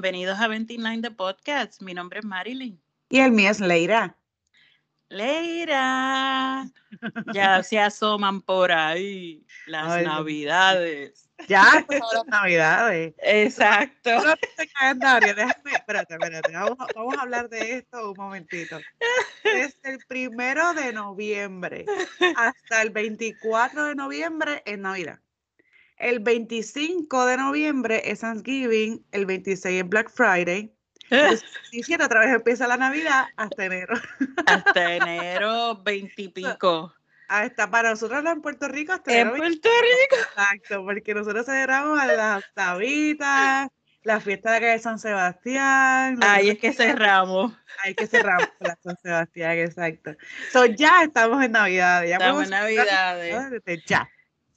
bienvenidos a 29 de Podcast. Mi nombre es Marilyn. Y el mío es Leira. Leira, ya se asoman por ahí las navidades. Ya, las navidades. Exacto. Déjame, espérate, espérate. Vamos, vamos, a hablar de esto un momentito. Desde el primero de noviembre hasta el 24 de noviembre es Navidad. El 25 de noviembre es Thanksgiving, el 26 es Black Friday. El 17 otra vez empieza la Navidad hasta enero. Hasta enero 20 y pico. Hasta para nosotros en Puerto Rico hasta En Puerto Rico. Exacto, porque nosotros celebramos a las tabitas, la fiesta de San Sebastián. Ahí es que cerramos. Ahí que cerramos la San Sebastián, exacto. So, ya estamos en Navidad. Ya estamos en Navidad. Ya.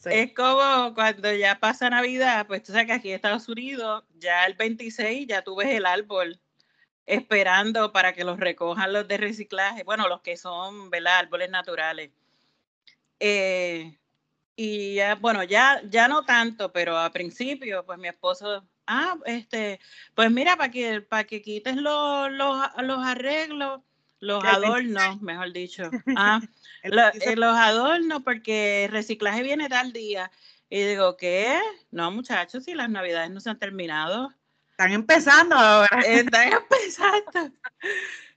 Es como cuando ya pasa Navidad, pues tú sabes que aquí en Estados Unidos, ya el 26 ya tú ves el árbol esperando para que los recojan los de reciclaje, bueno, los que son, ¿verdad? Árboles naturales. Eh, y ya, bueno, ya, ya no tanto, pero a principio, pues mi esposo, ah, este, pues mira, para que, para que quites los, los, los arreglos, los adornos, mejor dicho. Ah, eh, los adornos, porque el reciclaje viene tal día. Y digo, ¿qué? No, muchachos, si las navidades no se han terminado. Están empezando ahora. Están empezando.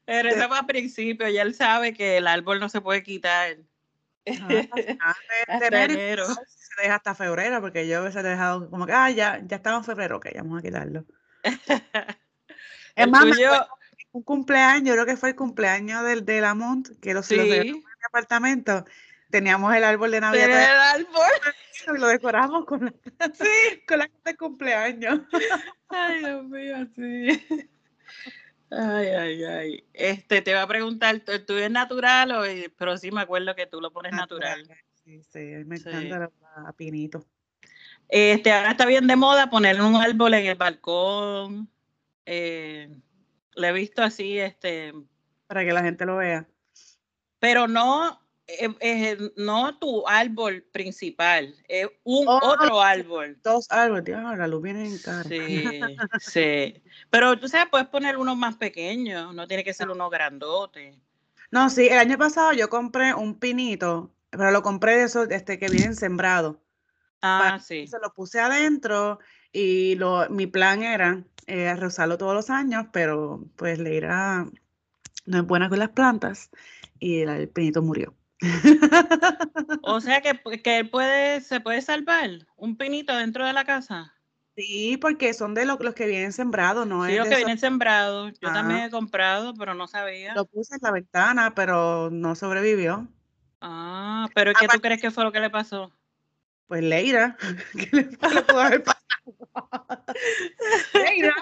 Pero eso fue a principio, ya él sabe que el árbol no se puede quitar. hasta enero. Se deja hasta febrero, porque yo a veces he dejado como que, ah, ya, ya estamos en febrero, ok, vamos a quitarlo. es más, un cumpleaños, yo creo que fue el cumpleaños del, de Lamont, que lo sí. en mi apartamento. Teníamos el árbol de Navidad. el árbol? Y lo decoramos con la, sí. con la de cumpleaños. Ay, Dios mío, sí. Ay, ay, ay. Este, te va a preguntar, ¿tú es natural o pero sí me acuerdo que tú lo pones natural? Sí, sí, me encanta a pinito. Este, ahora está bien de moda poner un árbol en el balcón. Eh, lo he visto así, este. Para que la gente lo vea. Pero no, eh, eh, no tu árbol principal, es un oh, otro árbol. Dos árboles, Dios, la luz viene en cara. Sí, sí. Pero tú sabes, puedes poner uno más pequeño, no tiene que ser uno grandote. No, sí, el año pasado yo compré un pinito, pero lo compré de esos este, que vienen sembrados. Ah, sí. Se lo puse adentro y lo, mi plan era eh, rozarlo todos los años, pero pues le irá, no es buena con las plantas y el, pinito murió. o sea que, que puede, se puede salvar un pinito dentro de la casa. Sí, porque son de los que vienen sembrados, ¿no? Sí, los que vienen sembrados. Yo también he comprado, pero no sabía. Lo puse en la ventana, pero no sobrevivió. Ah, pero ¿qué tú crees que fue lo que le pasó? Pues Leira, ¿qué le pudo haber pasado? Leira.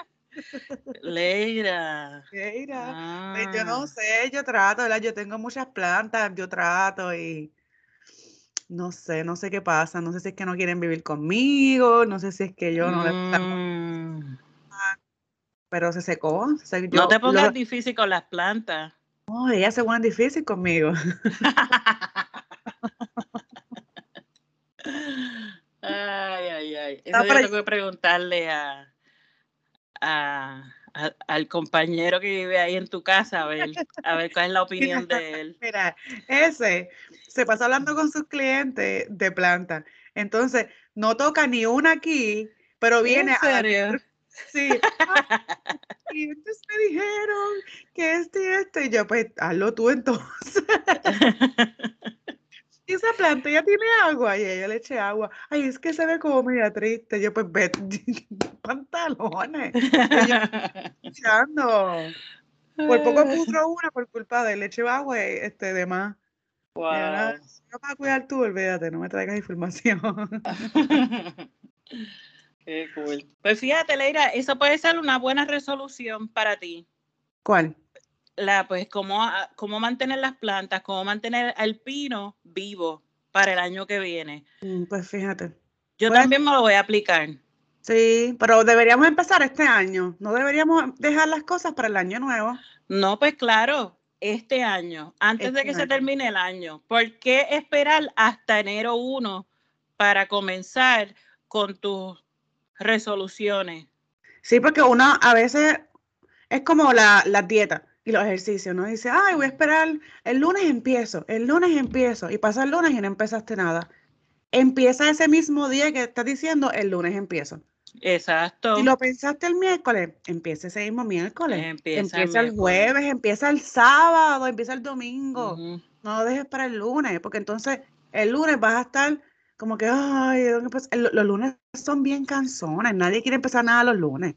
Leira. Leira. Pues yo no ah. sé, yo trato, ¿verdad? Yo tengo muchas plantas, yo trato y no sé, no sé qué pasa, no sé si es que no quieren vivir conmigo, no sé si es que yo no mm. Pero se secó. no te pongas difícil con las plantas. No, ellas se ponen difícil conmigo. Ay, ay, ay. Eso yo tengo que preguntarle a, al compañero que vive ahí en tu casa a ver, a ver cuál es la opinión de él. Mira, ese se pasa hablando con sus clientes de planta. Entonces, no toca ni una aquí, pero viene ¿En serio? Sí. y entonces me dijeron que este y este. Y yo, pues, hazlo tú entonces. Y esa planta ya tiene agua. Y ella le eché agua. Ay, es que se ve como media triste. Yo, pues, ve, pantalones. echando. Por poco puso una por culpa de leche agua este, de más. Wow. no para cuidar tú, olvídate, no me traigas información. Qué cool. Pues fíjate, Leira, eso puede ser una buena resolución para ti. ¿Cuál? La, pues, cómo, ah, cómo mantener las plantas, cómo mantener al pino vivo para el año que viene. Mm, pues fíjate. Yo también me lo voy a aplicar. Sí, pero deberíamos empezar este año. No deberíamos dejar las cosas para el año nuevo. No, pues claro, este año, antes de este que se termine el año. ¿Por qué esperar hasta enero 1 para comenzar con tus resoluciones? Sí, porque uno a veces es como la, la dieta y los ejercicios, ¿no? Dice, ay, voy a esperar, el lunes empiezo, el lunes empiezo, y pasa el lunes y no empezaste nada. Empieza ese mismo día que estás diciendo, el lunes empiezo. Exacto. Si lo pensaste el miércoles, empieza ese mismo miércoles. Empieza, Empieza el, jueves, empieza el sábado, empieza el domingo. No lo dejes para el lunes, porque entonces el lunes vas a estar como que, ay, los lunes son bien cansones, nadie quiere empezar nada los lunes.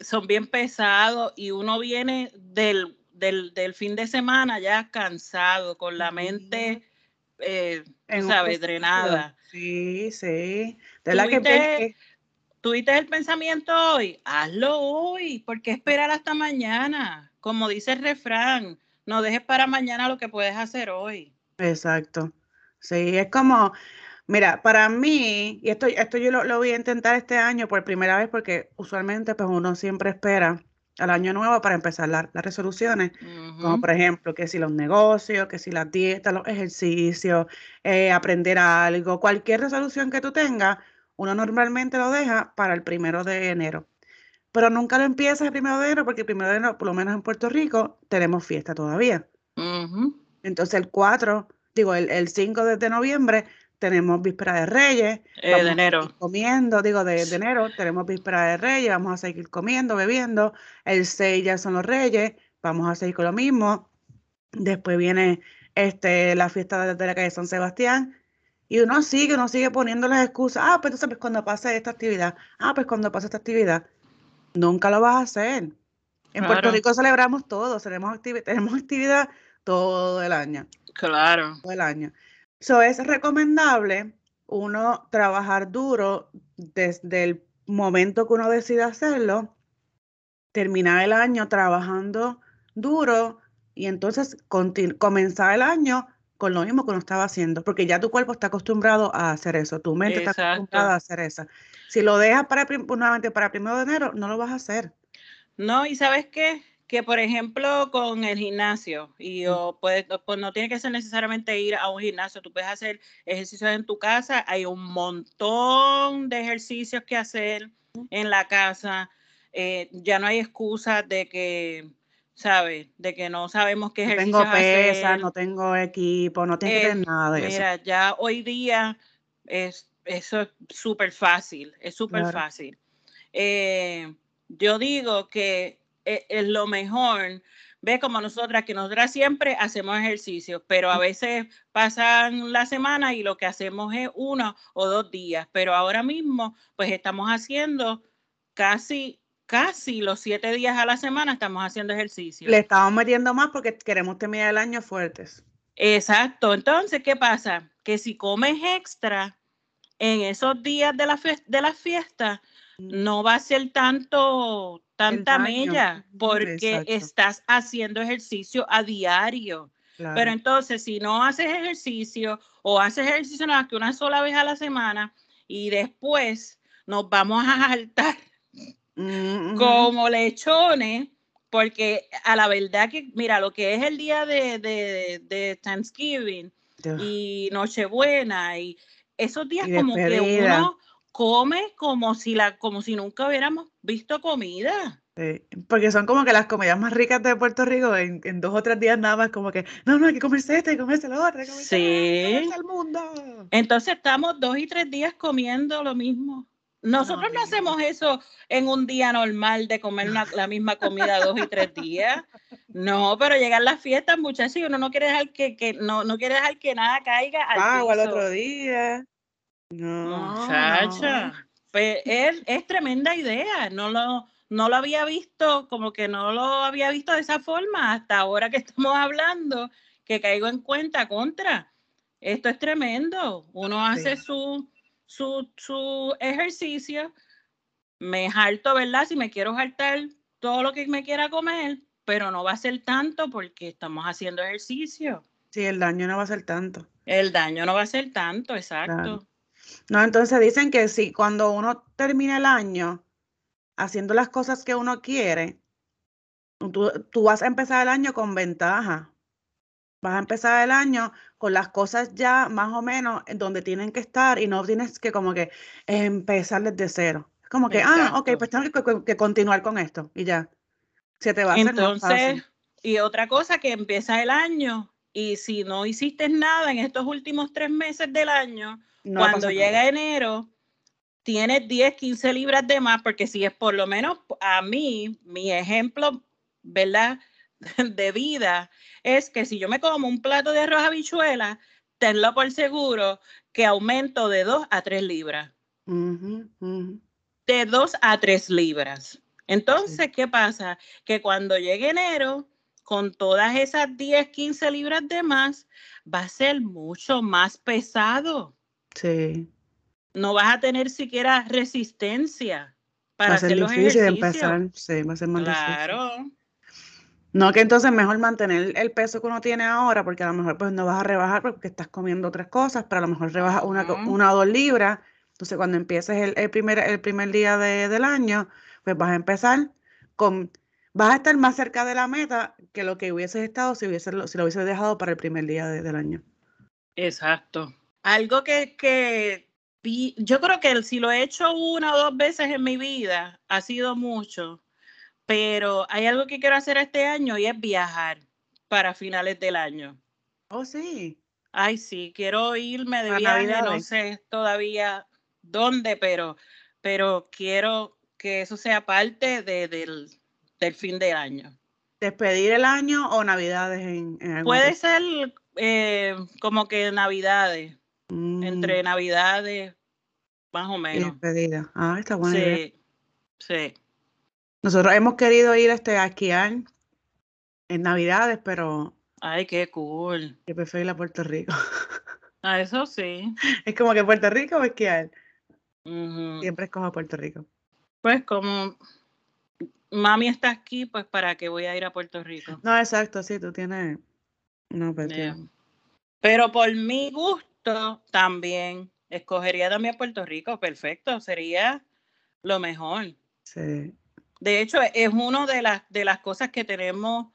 Son bien pesados y uno viene del, del, fin de semana ya cansado, con la mente, eh, ¿sabes? Drenada. Sí, sí. De la que, ¿Tuviste el pensamiento hoy? Hazlo hoy. ¿Por qué esperar hasta mañana? Como dice el refrán, no dejes para mañana lo que puedes hacer hoy. Exacto. Sí, es como, mira, para mí, y esto, esto yo lo, voy a intentar este año por primera vez porque usualmente pues uno siempre espera al año nuevo para empezar las resoluciones, como por ejemplo que si los negocios, que si las dietas, los ejercicios, eh, aprender algo, cualquier resolución que tú tengas, uno normalmente lo deja para el primero de enero, pero nunca lo empieza el primero de enero porque el primero de enero, por lo menos en Puerto Rico, tenemos fiesta todavía. Entonces el 4, digo, el, 5 de, noviembre tenemos víspera de Reyes. Eh, de enero. Comiendo, digo, de, enero tenemos víspera de Reyes, vamos a seguir comiendo, bebiendo. El 6 ya son los Reyes, vamos a seguir con lo mismo. Después viene este, la fiesta de, de la calle San Sebastián y uno sigue, uno sigue poniendo las excusas. Ah, pues entonces pues cuando pase esta actividad. Ah, pues cuando pase esta actividad. Nunca lo vas a hacer. En Puerto Rico celebramos todo, tenemos, tenemos actividad todo el año. Claro. Todo el año. Eso es recomendable uno trabajar duro desde el momento que uno decide hacerlo, terminar el año trabajando duro y entonces comenzar el año con lo mismo que uno estaba haciendo, porque ya tu cuerpo está acostumbrado a hacer eso, tu mente está acostumbrada a hacer eso. Si lo dejas para nuevamente para primero de enero, no lo vas a hacer. No, y sabes qué, que por ejemplo con el gimnasio, y o pues no tiene que ser necesariamente ir a un gimnasio, tú puedes hacer ejercicios en tu casa, hay un montón de ejercicios que hacer en la casa, eh, ya no hay excusa de que ¿sabes? De que no sabemos qué ejercicio No tengo pesas, no tengo equipo, no tengo eh, nada de eso. Mira, ya hoy día es, eso es súper fácil, es súper fácil. Eh, yo digo que e, es, lo mejor, ve como nosotras, que nosotras siempre hacemos ejercicios, pero a veces pasan la semana y lo que hacemos es uno o dos días, pero ahora mismo pues estamos haciendo casi casi los siete días a la semana estamos haciendo ejercicio. Le estamos metiendo más porque queremos terminar el año fuertes. Exacto. Entonces, ¿qué pasa? Que si comes extra en esos días de la, de la fiesta, mm. no va a ser tanto, tanta mella, porque estás haciendo ejercicio a diario. Pero entonces, si no haces ejercicio o haces ejercicio nada que una sola vez a la semana y después nos vamos a saltar Mm, como lechones, porque a la verdad que, mira, lo que es el día de, de, Thanksgiving y Nochebuena y esos días como que uno come como si la, como si nunca hubiéramos visto comida. porque son como que las comidas más ricas de Puerto Rico en, dos o tres días nada más como que, no, no, hay que comerse este, hay que comerse hay que comerse sí. el mundo. Entonces estamos dos y tres días comiendo lo mismo. Nosotros no, hacemos eso en un día normal de comer la misma comida dos y tres días. No, pero llegan las fiestas, muchachos, y uno no quiere dejar que, que no, no quiere dejar que nada caiga al al otro día. No. Muchacha. Es, es, tremenda idea. No lo, no lo había visto, como que no lo había visto de esa forma hasta ahora que estamos hablando, que caigo en cuenta contra. Esto es tremendo. Uno hace su su, ejercicio, me jalto, ¿verdad? Si me quiero jaltar todo lo que me quiera comer, pero no va a ser tanto porque estamos haciendo ejercicio. Sí, el daño no va a ser tanto. El daño no va a ser tanto, exacto. No, entonces dicen que si cuando uno termina el año haciendo las cosas que uno quiere, tú, tú vas a empezar el año con ventaja. Vas a empezar el año con las cosas ya más o menos en donde tienen que estar y no tienes que como que empezar desde cero. Como que, ah, ok, pues tengo que, que, continuar con esto y ya. Se te va a hacer Entonces, y otra cosa que empieza el año y si no hiciste nada en estos últimos tres meses del año, cuando llega enero, tienes 10, 15 libras de más, porque si es por lo menos a mí, mi ejemplo, ¿verdad? De vida es que si yo me como un plato de arroz habichuela, tenlo por seguro que aumento de 2 a 3 libras. De 2 a 3 libras. Entonces, ¿qué pasa? Que cuando llegue enero, con todas esas 10, 15 libras de más, va a ser mucho más pesado. Sí. No vas a tener siquiera resistencia para hacer los difícil empezar, sí, va a ser más claro. No, que entonces mejor mantener el peso que uno tiene ahora, porque a lo mejor pues no vas a rebajar porque estás comiendo otras cosas, pero a lo mejor rebajas una, una o dos libras. Entonces cuando empieces el, primer, el primer día del año, pues vas a empezar con vas a estar más cerca de la meta que lo que hubieses estado si, hubiese, si lo hubieses dejado para el primer día del año. Exacto. Algo que, que yo creo que si lo he hecho una o dos veces en mi vida, ha sido mucho, pero hay algo que quiero hacer este año y es viajar para finales del año. Oh, sí. Ay, sí, quiero irme de viaje, no sé todavía dónde, pero, pero quiero que eso sea parte de, del, del fin de año. ¿Despedir el año o navidades en, Puede ser eh, como que navidades, entre mm. navidades, más o menos. Despedida. Ah, está bueno. Sí, sí. Nosotros hemos querido ir este, a esquiar en navidades, pero... Ay, qué cool. Yo prefiero ir a Puerto Rico. Ah, eso sí. Es como que Puerto Rico o esquiar. Siempre escojo Puerto Rico. Pues como mami está aquí, pues para qué voy a ir a Puerto Rico. No, exacto, sí, tú tienes no, pero, pero por mi gusto también escogería también Puerto Rico, perfecto, sería lo mejor. Sí. De hecho, es una de las, de las cosas que tenemos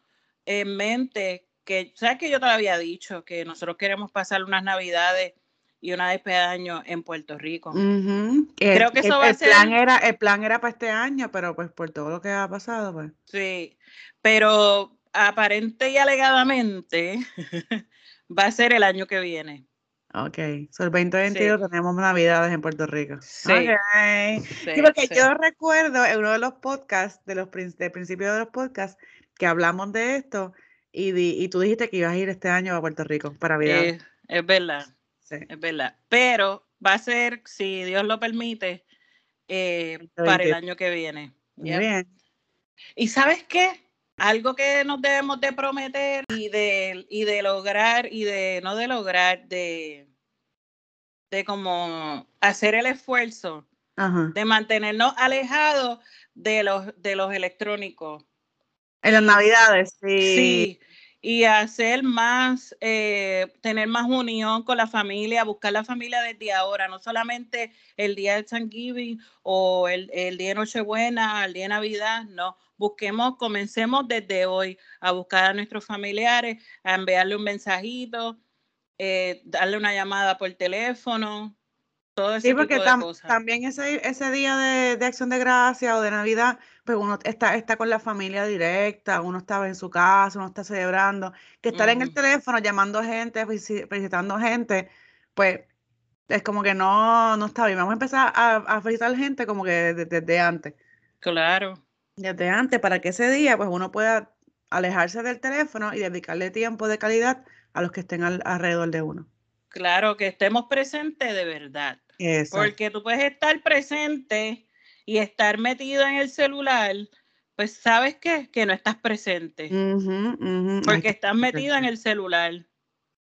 en mente, que, ¿sabes que yo te había dicho? Que nosotros queremos pasar unas navidades y una despedida de año en Puerto Rico. Creo que eso va a ser. Plan era, el plan era para este año, pero pues por todo lo que ha pasado, pues. Sí, pero aparente y alegadamente va a ser el año que viene. Ok, so el 2022 tenemos navidades en Puerto Rico. Sí. Sí, porque yo recuerdo en uno de los podcasts, de los de principio de los podcasts, que hablamos de esto y, y tú dijiste que ibas a ir este año a Puerto Rico para Navidad. es verdad. Es verdad. Pero va a ser, si Dios lo permite, eh, para el año que viene. Muy bien. ¿Y sabes qué? Algo que nos debemos de prometer y de, y de lograr, y de no de lograr, de, de como hacer el esfuerzo de mantenernos alejados de los, de los electrónicos. En las navidades, sí. Sí, y hacer más, eh, tener más unión con la familia, buscar la familia desde ahora, no solamente el día de Thanksgiving o el, el día de Nochebuena, el día de Navidad, no, busquemos, comencemos desde hoy a buscar a nuestros familiares, a enviarle un mensajito, eh, darle una llamada por teléfono, todo ese sí, porque también ese, ese día de, de, acción de gracia o de Navidad, pues uno está, está con la familia directa, uno estaba en su casa, uno está celebrando, que estar en el teléfono llamando gente, felicitando gente, pues es como que no, no está bien. Vamos a empezar a, a felicitar gente como que desde, antes. Claro. Desde antes, para que ese día pues uno pueda alejarse del teléfono y dedicarle tiempo de calidad a los que estén alrededor de uno. Claro, que estemos presentes de verdad. Porque tú puedes estar presente y estar metido en el celular, pues sabes qué? que no estás presente. Porque estás metido en el celular.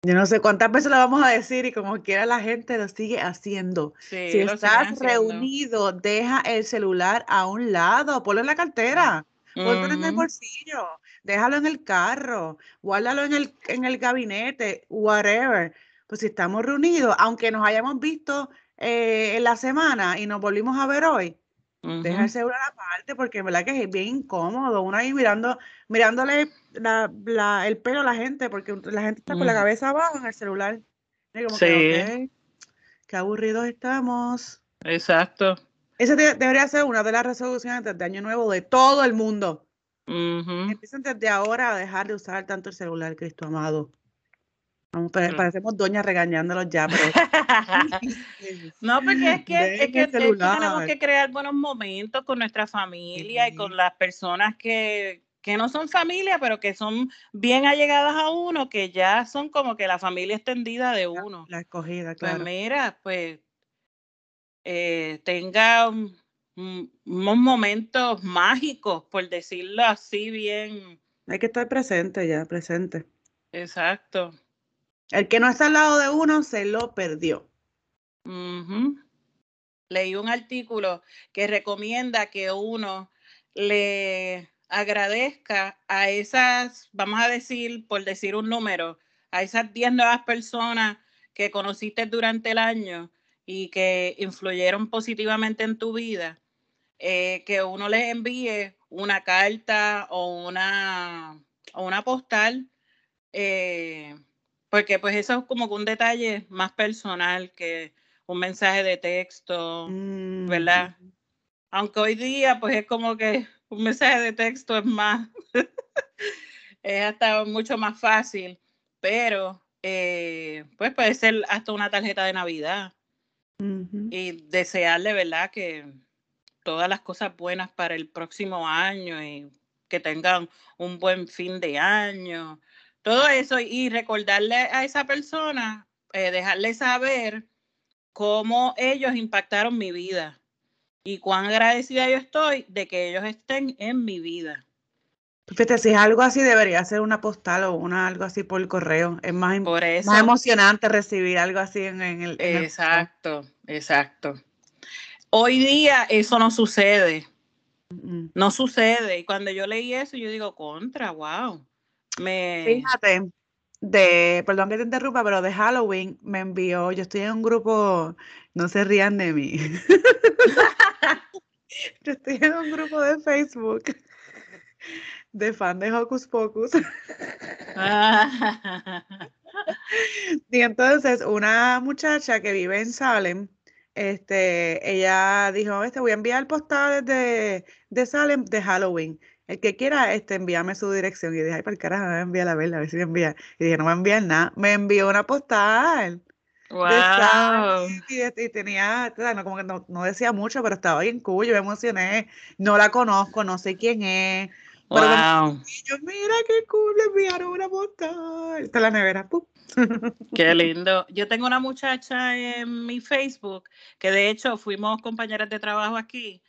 Yo no sé cuántas veces lo vamos a decir y como quiera la gente lo sigue haciendo. si estás reunido, deja el celular a un lado, ponlo en la cartera, ponlo en el bolsillo, déjalo en el carro, guárdalo en el, en el gabinete, whatever. Pues si estamos reunidos, aunque nos hayamos visto eh, en la semana y nos volvimos a ver hoy, deja el celular aparte porque en verdad que es bien incómodo, uno ahí mirando, mirándole el pelo a la gente porque la gente está con la cabeza abajo en el celular. sí. qué aburridos estamos. Exacto. Esa debería ser una de las resoluciones de Año Nuevo de todo el mundo. Empiecen desde ahora a dejar de usar tanto el celular, Cristo amado. Vamos, parecemos doñas regañándolos ya, pero... no, porque es que, es que, tenemos que crear buenos momentos con nuestra familia y con las personas que, que no son familia, pero que son bien allegadas a uno, que ya son como que la familia extendida de uno. La, escogida, pues claro. Pues mira, pues eh, tenga unos momentos mágicos, por decirlo así bien. Hay que estar presente ya, presente. Exacto. El que no está al lado de uno se lo perdió. Leí un artículo que recomienda que uno le agradezca a esas, vamos a decir, por decir un número, a esas 10 nuevas personas que conociste durante el año y que influyeron positivamente en tu vida, eh, que uno les envíe una carta o una, o una postal, eh, porque pues eso es como un detalle más personal que un mensaje de texto, mm, ¿verdad? Aunque hoy día pues es como que un mensaje de texto es más, es hasta mucho más fácil, pero eh, pues puede ser hasta una tarjeta de Navidad y desearle, ¿verdad? Que todas las cosas buenas para el próximo año y que tengan un buen fin de año, todo eso y recordarle a esa persona, eh, dejarle saber cómo ellos impactaron mi vida y cuán agradecida yo estoy de que ellos estén en mi vida. Fíjate, si es algo así, debería ser una postal o una, algo así por el correo. Es más, más emocionante recibir algo así en, el. exacto, exacto. Hoy día eso no sucede. No sucede. Y cuando yo leí eso, yo digo, contra, wow. Me... Fíjate, de, perdón que te interrumpa, pero de Halloween me envió, yo estoy en un grupo, no se rían de mí. yo estoy en un grupo de Facebook de fan de Hocus Pocus. y entonces una muchacha que vive en Salem, este, ella dijo, este, voy a enviar postales de, de Salem de Halloween. El que quiera, este, envíame su dirección. Y dije, ay, para el carajo, me envía a verla, a ver si me envía. Y dije, no me envía nada. Me envió una postal. Wow. Y, tenía, no, como que no, no, decía mucho, pero estaba bien cool, yo me emocioné. No la conozco, no sé quién es. Wow. y yo, mira qué cool, le enviaron una postal. Está la nevera. Qué lindo. Yo tengo una muchacha en mi Facebook que de hecho fuimos compañeras de trabajo aquí.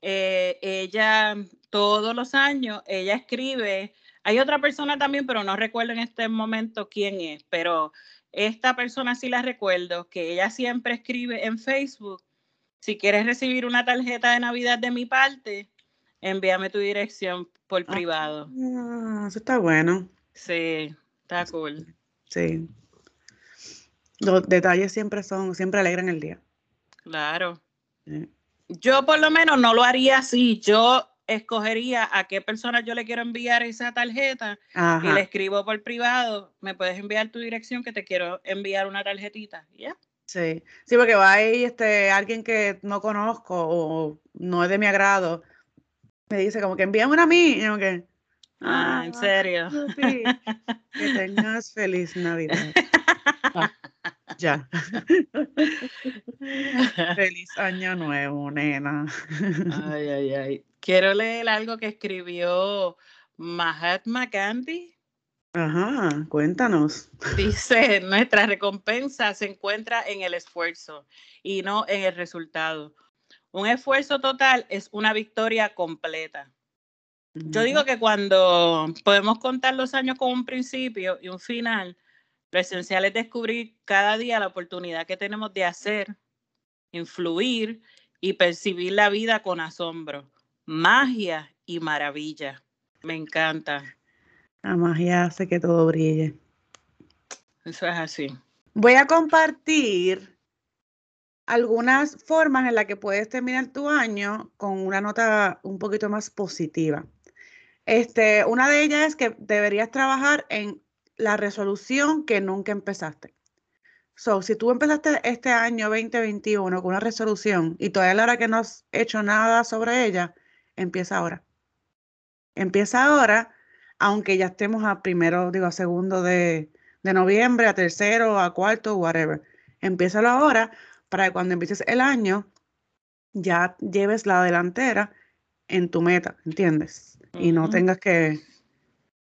Eh, ella todos los años, ella escribe, hay otra persona también, pero no recuerdo en este momento quién es, pero esta persona sí la recuerdo, que ella siempre escribe en Facebook, si quieres recibir una tarjeta de Navidad de mi parte, envíame tu dirección por ah, privado. eso está bueno. Sí, está cool. Sí. Los detalles siempre son, siempre alegran el día. Claro. Yo por lo menos no lo haría así. Yo escogería a qué persona yo le quiero enviar esa tarjeta y le escribo por privado, me puedes enviar tu dirección que te quiero enviar una tarjetita. ¿Ya? Sí, sí, porque va ahí este, alguien que no conozco o no es de mi agrado, me dice como que envíame una a mí. Y que, ah, en serio. que tengas feliz Navidad. Ah, ya. Feliz año nuevo, nena. Ay, ay, ay. Quiero leer algo que escribió Mahatma Gandhi. Ajá, cuéntanos. Dice, nuestra recompensa se encuentra en el esfuerzo y no en el resultado. Un esfuerzo total es una victoria completa. Yo digo que cuando podemos contar los años con un principio y un final, lo esencial es descubrir cada día la oportunidad que tenemos de hacer, influir y percibir la vida con asombro magia y maravilla. Me encanta. La magia hace que todo brille. Eso es así. Voy a compartir algunas formas en las que puedes terminar tu año con una nota un poquito más positiva. Este, una de ellas es que deberías trabajar en la resolución que nunca empezaste. So, si tú empezaste este año 2021 con una resolución y todavía la hora que no has hecho nada sobre ella, empieza ahora. Empieza ahora, aunque ya estemos a primero, digo, a segundo de, de noviembre, a tercero, a cuarto, whatever. Empiézalo ahora para que cuando empieces el año ya lleves la delantera en tu meta, ¿entiendes? Y no tengas que,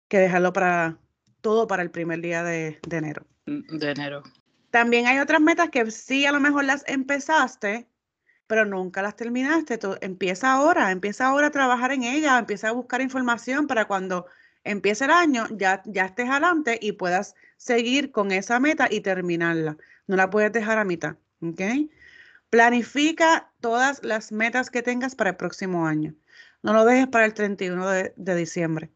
que, dejarlo para todo para el primer día de, de enero. Mm, de enero. También hay otras metas que sí a lo mejor las empezaste, pero nunca las terminaste. Tú, empieza ahora, empieza ahora a trabajar en ella, empieza a buscar información para cuando empiece el año ya, ya estés adelante y puedas seguir con esa meta y terminarla. No la puedes dejar a mitad, ¿ok? Planifica todas las metas que tengas para el próximo año. No lo dejes para el 31 de, diciembre.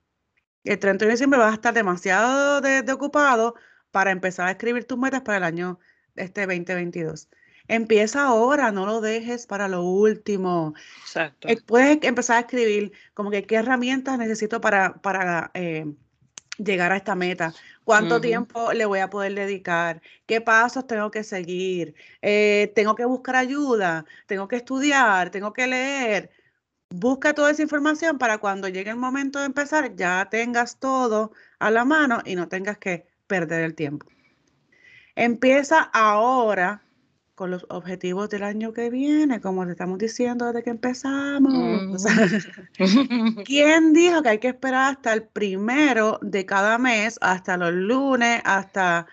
El 31 de diciembre vas a estar demasiado de, ocupado para empezar a escribir tus metas para el año este 2022. Empieza ahora, no lo dejes para lo último. Exacto. Eh, puedes empezar a escribir como que qué herramientas necesito para, para eh, llegar a esta meta. ¿Cuánto tiempo le voy a poder dedicar? ¿Qué pasos tengo que seguir? Eh, ¿Tengo que buscar ayuda? ¿Tengo que estudiar? ¿Tengo que leer? Busca toda esa información para cuando llegue el momento de empezar ya tengas todo a la mano y no tengas que perder el tiempo. Empieza ahora con los objetivos del año que viene, como te estamos diciendo desde que empezamos. ¿Quién dijo que hay que esperar hasta el primero de cada mes, hasta los lunes, hasta,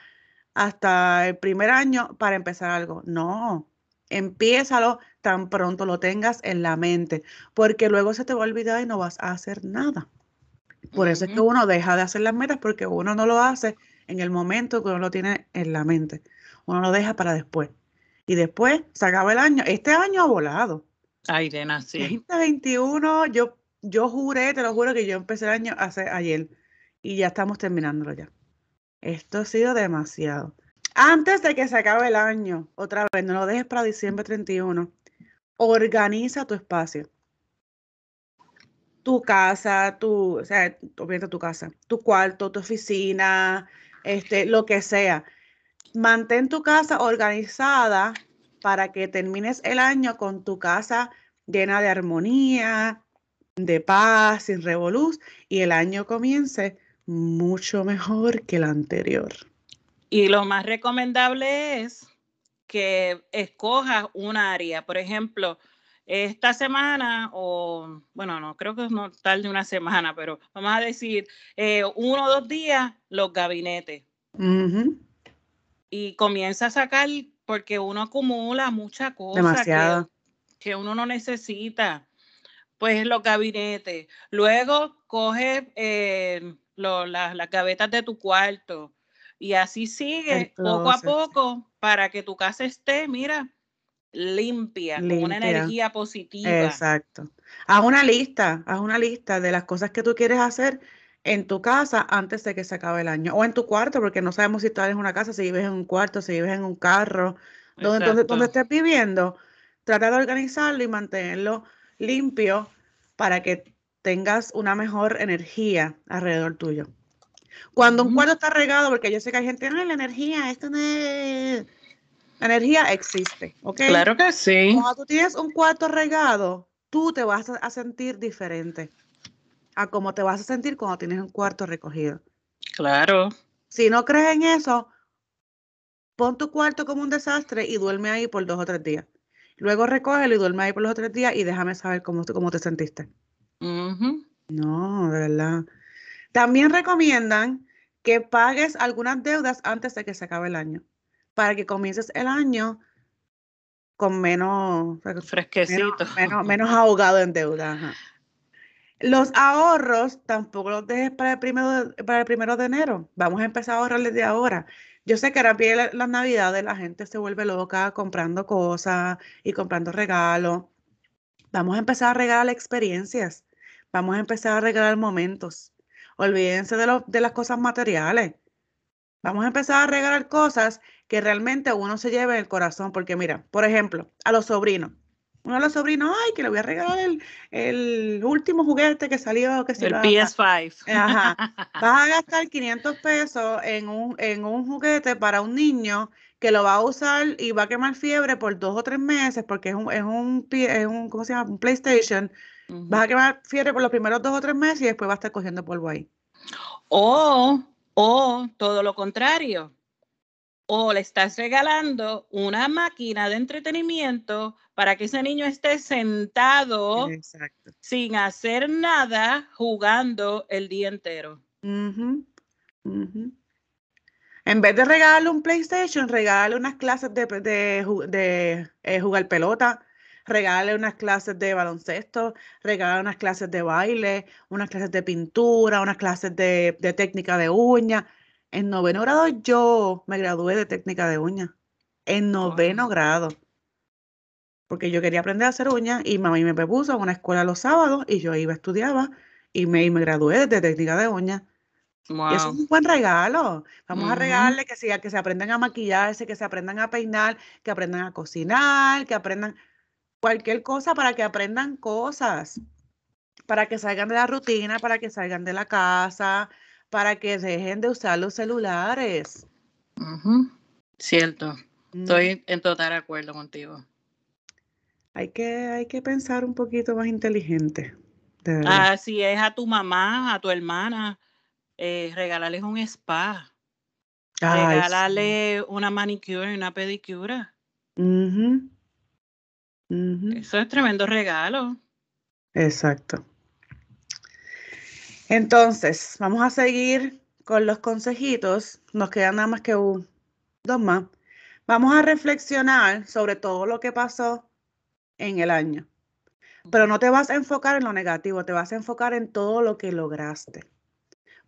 hasta el primer año para empezar algo? No, empiézalo tan pronto lo tengas en la mente, porque luego se te va a olvidar y no vas a hacer nada. Por eso es que uno deja de hacer las metas porque uno no lo hace en el momento que uno lo tiene en la mente. Uno lo deja para después y después se acaba el año. Este año ha volado. Ay, de sí. 2021, yo, yo juré, te lo juro que yo empecé el año hace, ayer y ya estamos terminándolo ya. Esto ha sido demasiado. Antes de que se acabe el año, otra vez, no lo dejes para diciembre 31, organiza tu espacio. Tu casa, tu, o sea, tu casa, tu cuarto, tu oficina, este, lo que sea mantén tu casa organizada para que termines el año con tu casa llena de armonía, de paz, sin revoluz, y el año comience mucho mejor que el anterior. Y lo más recomendable es que escojas un área. Por ejemplo, esta semana, o bueno, no creo que no tal de una semana, pero vamos a decir eh, uno o dos días, los gabinetes. Y comienza a sacar, porque uno acumula mucha cosa que, que, uno no necesita, pues los gabinetes. Luego coge eh, las gavetas de tu cuarto y así sigue poco a poco para que tu casa esté, mira, limpia, con una energía positiva. Exacto. Haz una lista, haz una lista de las cosas que tú quieres hacer en tu casa antes de que se acabe el año. O en tu cuarto, porque no sabemos si estás en una casa, si vives en un cuarto, si vives en un carro, donde, donde, estés viviendo. Trata de organizarlo y mantenerlo limpio para que tengas una mejor energía alrededor tuyo. Cuando un cuarto está regado, porque yo sé que hay gente, no, la energía, esto no es... La energía existe, ¿ok? Claro que sí. Cuando tú tienes un cuarto regado, tú te vas a sentir diferente a cómo te vas a sentir cuando tienes un cuarto recogido. Claro. Si no crees en eso, pon tu cuarto como un desastre y duerme ahí por dos o tres días. Luego recógelo y duerme ahí por los tres días y déjame saber cómo, cómo te sentiste. No, de verdad. También recomiendan que pagues algunas deudas antes de que se acabe el año, para que comiences el año con menos fresquecito, menos, menos, ahogado en deuda. Los ahorros tampoco los dejes para el primero de, para el primero de enero. Vamos a empezar a ahorrar desde ahora. Yo sé que ahora viene las navidades, la gente se vuelve loca comprando cosas y comprando regalos. Vamos a empezar a regalar experiencias. Vamos a empezar a regalar momentos. Olvídense de, de las cosas materiales. Vamos a empezar a regalar cosas que realmente uno se lleve en el corazón. Porque mira, por ejemplo, a los sobrinos uno de los sobrinos, ay, que le voy a regalar el, último juguete que salió. Que se el PS5. Ajá. Vas a gastar 500 pesos en un, en un juguete para un niño que lo va a usar y va a quemar fiebre por dos o tres meses porque es un, es un, es un ¿cómo se llama? Un PlayStation. Vas a quemar fiebre por los primeros dos o tres meses y después va a estar cogiendo polvo ahí. O, o todo lo contrario. O le estás regalando una máquina de entretenimiento para que ese niño esté sentado sin hacer nada jugando el día entero. En vez de regalarle un PlayStation, regale unas clases de, de, eh, jugar pelota, regale unas clases de baloncesto, regale unas clases de baile, unas clases de pintura, unas clases de, técnica de uña. En noveno grado yo me gradué de técnica de uña. En noveno grado. Porque yo quería aprender a hacer uñas y mamá me puso a una escuela los sábados y yo iba, estudiaba y me, y me gradué de técnica de uña. Y eso es un buen regalo. Vamos a regalarle que, que se aprendan a maquillarse, que se aprendan a peinar, que aprendan a cocinar, que aprendan cualquier cosa para que aprendan cosas, para que salgan de la rutina, para que salgan de la casa, para que dejen de usar los celulares. Cierto. Estoy en total acuerdo contigo. Hay que, hay que pensar un poquito más inteligente. Así es a tu mamá, a tu hermana eh, regalarles un spa, regalarle una manicure y una Eso es tremendo regalo. Exacto. Entonces, vamos a seguir con los consejitos. Nos quedan nada más que un, dos más. Vamos a reflexionar sobre todo lo que pasó en el año. Pero no te vas a enfocar en lo negativo, te vas a enfocar en todo lo que lograste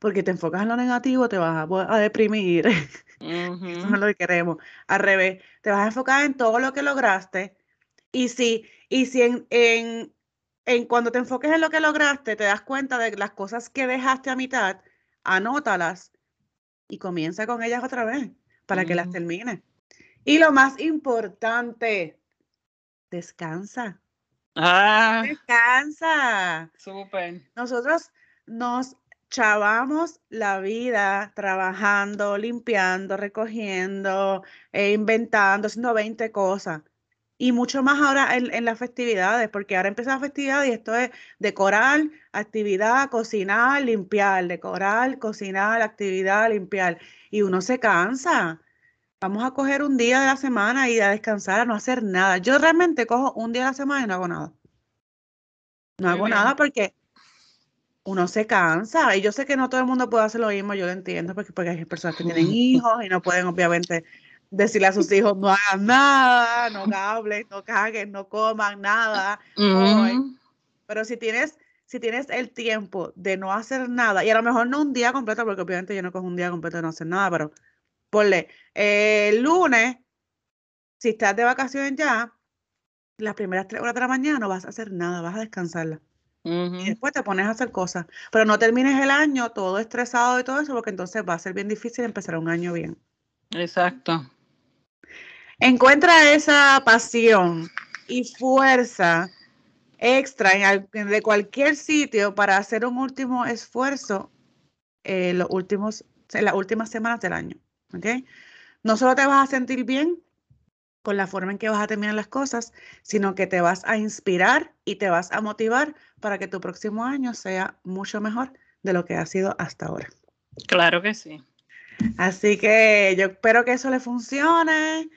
porque te enfocas en lo negativo, te vas a, deprimir. Eso no es lo que queremos. Al revés, te vas a enfocar en todo lo que lograste. Y si, y si en, en, en cuando te enfoques en lo que lograste, te das cuenta de las cosas que dejaste a mitad, anótalas y comienza con ellas otra vez para que las termines. Y lo más importante, descansa. Ah. Descansa. Súper. Nosotros nos chavamos la vida trabajando, limpiando, recogiendo, e inventando, haciendo 20 cosas. Y mucho más ahora en, las festividades, porque ahora empieza la festividad y esto es decorar, actividad, cocinar, limpiar, decorar, cocinar, actividad, limpiar. Y uno se cansa. Vamos a coger un día de la semana y a descansar, a no hacer nada. Yo realmente cojo un día de la semana y no hago nada. No hago nada porque uno se cansa. Y yo sé que no todo el mundo puede hacer lo mismo, yo lo entiendo, porque, porque hay personas que tienen hijos y no pueden obviamente decirle a sus hijos no hagan nada, no hablen, no caguen, no coman nada. Pero si tienes, si tienes el tiempo de no hacer nada, y a lo mejor no un día completo, porque obviamente yo no cojo un día completo de no hacer nada, pero ponle, el lunes, si estás de vacaciones ya, las primeras tres horas de la mañana no vas a hacer nada, vas a descansarla. Y después te pones a hacer cosas. Pero no termines el año todo estresado y todo eso, porque entonces va a ser bien difícil empezar un año bien. Exacto. Encuentra esa pasión y fuerza extra en, de cualquier sitio para hacer un último esfuerzo en, los últimos, en las últimas semanas del año. ¿okay? No solo te vas a sentir bien, con la forma en que vas a terminar las cosas, sino que te vas a inspirar y te vas a motivar para que tu próximo año sea mucho mejor de lo que ha sido hasta ahora. Claro que sí. Así que yo espero que eso le funcione,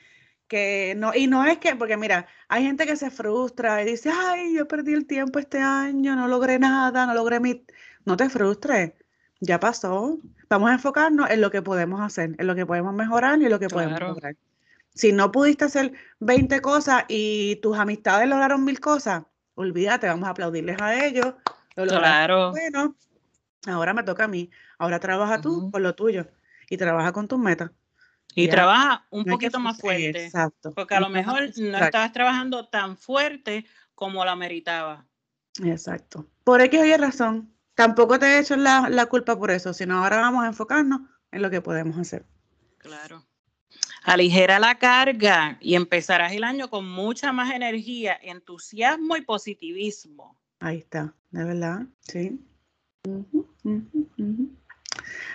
que no, y no es que, porque mira, hay gente que se frustra y dice, ay, yo perdí el tiempo este año, no logré nada, no logré mi... No te frustres, ya pasó. Vamos a enfocarnos en lo que podemos hacer, en lo que podemos mejorar y en lo que podemos lograr. Si no pudiste hacer 20 cosas y tus amistades lograron mil cosas, olvídate, vamos a aplaudirles a ellos. claro. Bueno, ahora me toca a mí. Ahora trabaja tú con lo tuyo y trabaja con tus metas. Y trabaja un poquito más fuerte. Exacto. Porque a lo mejor no estabas trabajando tan fuerte como la meritaba. Exacto. Por X hay razón. Tampoco te he hecho la, la culpa por eso, sino ahora vamos a enfocarnos en lo que podemos hacer. Claro. Aligera la carga y empezarás el año con mucha más energía, entusiasmo y positivismo. Ahí está, de verdad, sí.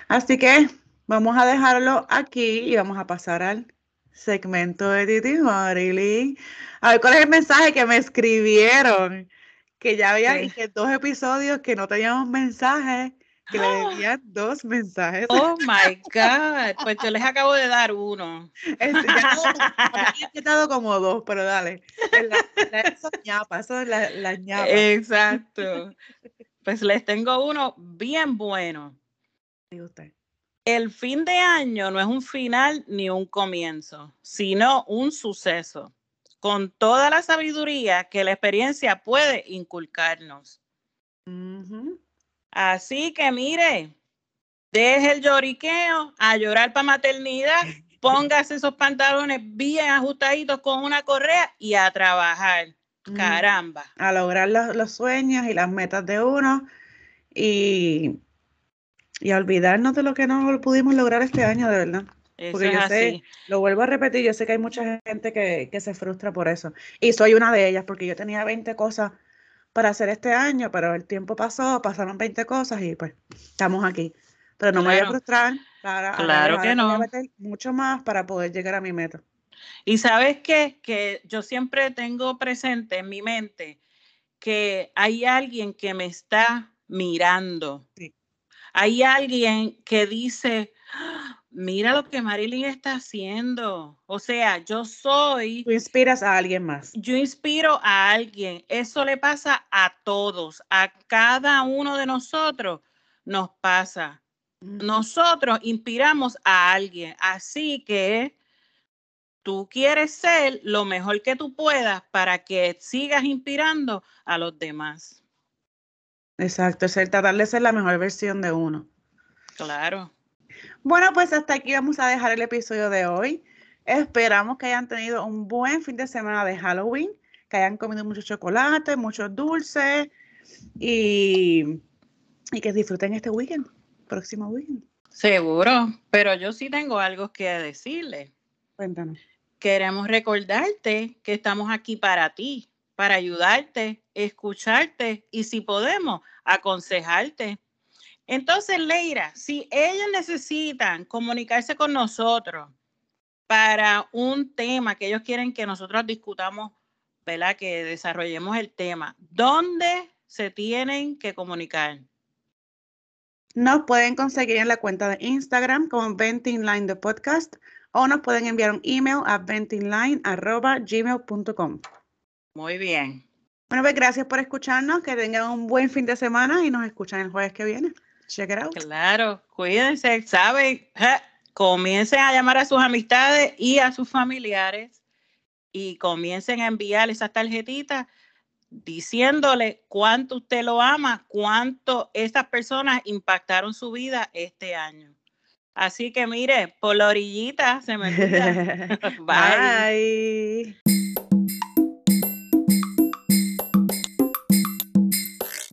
Así que vamos a dejarlo aquí y vamos a pasar al segmento de Titi Marilyn. A ver, ¿cuál es el mensaje que me escribieron? Que ya había dos episodios que no teníamos mensajes, que le debían dos mensajes. Oh my God, pues yo les acabo de dar uno. Este, ya he dado como dos, pero dale. La, la, ñapa, eso es la, la ñapa. Exacto. Pues les tengo uno bien bueno. usted? El fin de año no es un final ni un comienzo, sino un suceso, con toda la sabiduría que la experiencia puede inculcarnos. Así que mire, deje el lloriqueo a llorar para maternidad, póngase esos pantalones bien ajustaditos con una correa y a trabajar. Caramba. A lograr los, sueños y las metas de uno y, y a olvidarnos de lo que no pudimos lograr este año, de verdad. Porque yo sé, lo vuelvo a repetir, yo sé que hay mucha gente que, que, se frustra por eso. Y soy una de ellas, porque yo tenía 20 cosas para hacer este año, pero el tiempo pasó, pasaron 20 cosas y pues estamos aquí. Pero no me voy a frustrar. claro que no. Voy a meter mucho más para poder llegar a mi meta. Y sabes qué? que yo siempre tengo presente en mi mente que hay alguien que me está mirando. Hay alguien que dice, ¡Ah! mira lo que Marilyn está haciendo. O sea, yo soy... Tú inspiras a alguien más. Yo inspiro a alguien. Eso le pasa a todos, a cada uno de nosotros nos pasa. Nosotros inspiramos a alguien. Así que tú quieres ser lo mejor que tú puedas para que sigas inspirando a los demás. Exacto, es el tratar de ser la mejor versión de uno. Claro. Bueno, pues hasta aquí vamos a dejar el episodio de hoy. Esperamos que hayan tenido un buen fin de semana de Halloween, que hayan comido mucho chocolate, muchos dulces y, y que disfruten este weekend, próximo weekend. Seguro, pero yo sí tengo algo que decirle. Cuéntanos queremos recordarte que estamos aquí para ti, para ayudarte, escucharte y si podemos, aconsejarte. Entonces, Leira, si ellos necesitan comunicarse con nosotros para un tema que ellos quieren que nosotros discutamos, ¿verdad? Que desarrollemos el tema, ¿dónde se tienen que comunicar? Nos pueden conseguir en la cuenta de Instagram como Venting Line de Podcast o nos pueden enviar un email a ventingline.gmail.com. Muy bien. Bueno, pues gracias por escucharnos, que tengan un buen fin de semana y nos escuchan el jueves que viene. Check it out. Claro, cuídense, ¿saben? Comiencen a llamar a sus amistades y a sus familiares y comiencen a enviar esas tarjetitas diciéndole cuánto usted lo ama, cuánto estas personas impactaron su vida este año. Así que mire, por la orillita se me Bye.